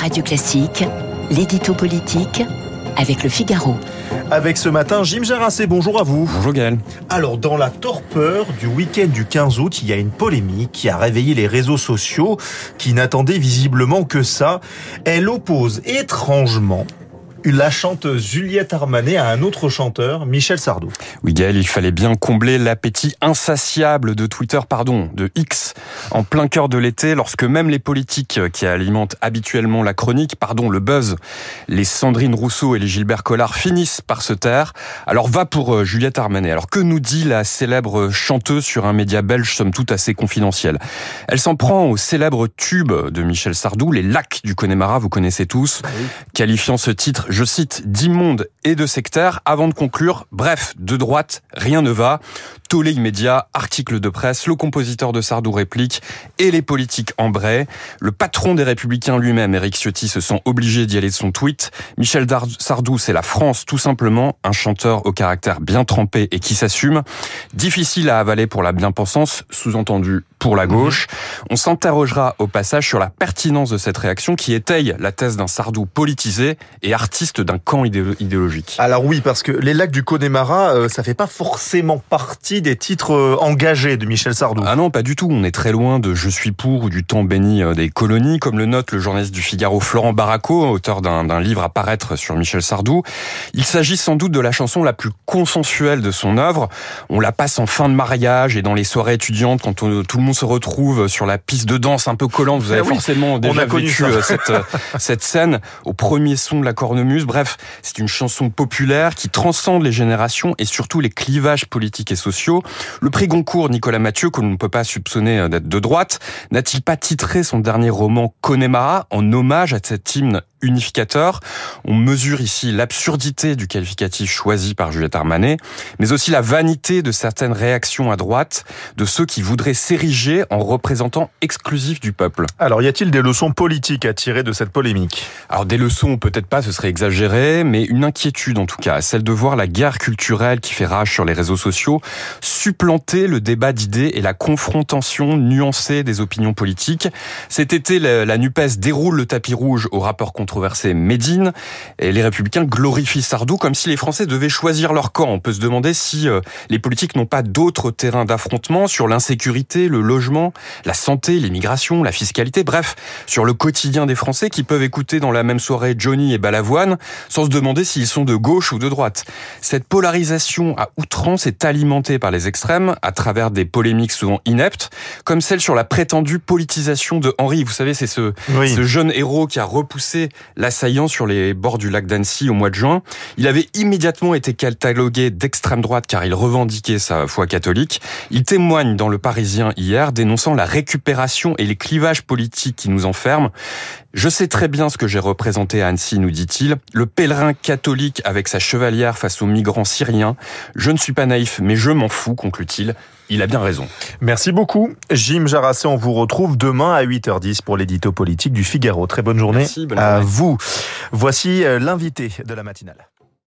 Radio Classique, l'édito politique avec le Figaro. Avec ce matin, Jim Jarassé, bonjour à vous. Bonjour Gaël. Alors, dans la torpeur du week-end du 15 août, il y a une polémique qui a réveillé les réseaux sociaux qui n'attendaient visiblement que ça. Elle oppose étrangement la chanteuse Juliette Armanet à un autre chanteur, Michel Sardou. Oui, Gaël, il fallait bien combler l'appétit insatiable de Twitter, pardon, de X, en plein cœur de l'été, lorsque même les politiques qui alimentent habituellement la chronique, pardon, le buzz, les Sandrine Rousseau et les Gilbert Collard finissent par se taire. Alors va pour euh, Juliette Armanet. Alors que nous dit la célèbre chanteuse sur un média belge, somme toute assez confidentiel Elle s'en prend au célèbre tube de Michel Sardou, Les Lacs du Connemara, vous connaissez tous, qualifiant ce titre je cite, d'immonde et de sectaire, avant de conclure, bref, de droite, rien ne va. Tollé immédiat, article de presse, le compositeur de Sardou réplique et les politiques embraient. Le patron des Républicains lui-même, Éric Ciotti, se sent obligé d'y aller de son tweet. Michel Sardou, c'est la France, tout simplement, un chanteur au caractère bien trempé et qui s'assume. Difficile à avaler pour la bien-pensance, sous-entendu pour la gauche. On s'interrogera au passage sur la pertinence de cette réaction qui étaye la thèse d'un Sardou politisé et artiste d'un camp idéologique. Alors oui, parce que les lacs du Connemara, euh, ça fait pas forcément partie des titres euh, engagés de Michel Sardou. Ah non, pas du tout. On est très loin de Je suis pour ou du temps béni euh, des colonies, comme le note le journaliste du Figaro Florent Barraco, auteur d'un livre à paraître sur Michel Sardou. Il s'agit sans doute de la chanson la plus consensuelle de son œuvre. On la passe en fin de mariage et dans les soirées étudiantes quand tout le monde se retrouve sur la piste de danse un peu collante. Vous avez ah forcément déjà vécu euh, cette, euh, cette scène au premier son de la cornemuse. Bref, c'est une chanson populaire qui transcende les générations et surtout les clivages politiques et sociaux. Le prix Goncourt, Nicolas Mathieu, que l'on ne peut pas soupçonner euh, d'être de droite, n'a-t-il pas titré son dernier roman Connemara en hommage à cet hymne unificateur. On mesure ici l'absurdité du qualificatif choisi par Juliette Armanet, mais aussi la vanité de certaines réactions à droite de ceux qui voudraient s'ériger en représentant exclusif du peuple. Alors, y a-t-il des leçons politiques à tirer de cette polémique? Alors, des leçons, peut-être pas, ce serait exagéré, mais une inquiétude en tout cas, celle de voir la guerre culturelle qui fait rage sur les réseaux sociaux supplanter le débat d'idées et la confrontation nuancée des opinions politiques. Cet été, la NUPES déroule le tapis rouge au rapport contre controversé Médine. Et les Républicains glorifient Sardou comme si les Français devaient choisir leur camp. On peut se demander si euh, les politiques n'ont pas d'autres terrains d'affrontement sur l'insécurité, le logement, la santé, l'immigration, la fiscalité, bref, sur le quotidien des Français qui peuvent écouter dans la même soirée Johnny et Balavoine sans se demander s'ils sont de gauche ou de droite. Cette polarisation à outrance est alimentée par les extrêmes à travers des polémiques souvent ineptes, comme celle sur la prétendue politisation de Henri. Vous savez, c'est ce, ce jeune héros qui a repoussé l'assaillant sur les bords du lac d'Annecy au mois de juin. Il avait immédiatement été catalogué d'extrême droite car il revendiquait sa foi catholique. Il témoigne dans Le Parisien hier dénonçant la récupération et les clivages politiques qui nous enferment. Je sais très bien ce que j'ai représenté à Annecy, nous dit-il. Le pèlerin catholique avec sa chevalière face aux migrants syriens. Je ne suis pas naïf, mais je m'en fous, conclut-il. Il a bien raison. Merci beaucoup. Jim Jarassé, on vous retrouve demain à 8h10 pour l'édito politique du Figaro. Très bonne journée Merci, bonne à vous. Voici euh, l'invité de la matinale.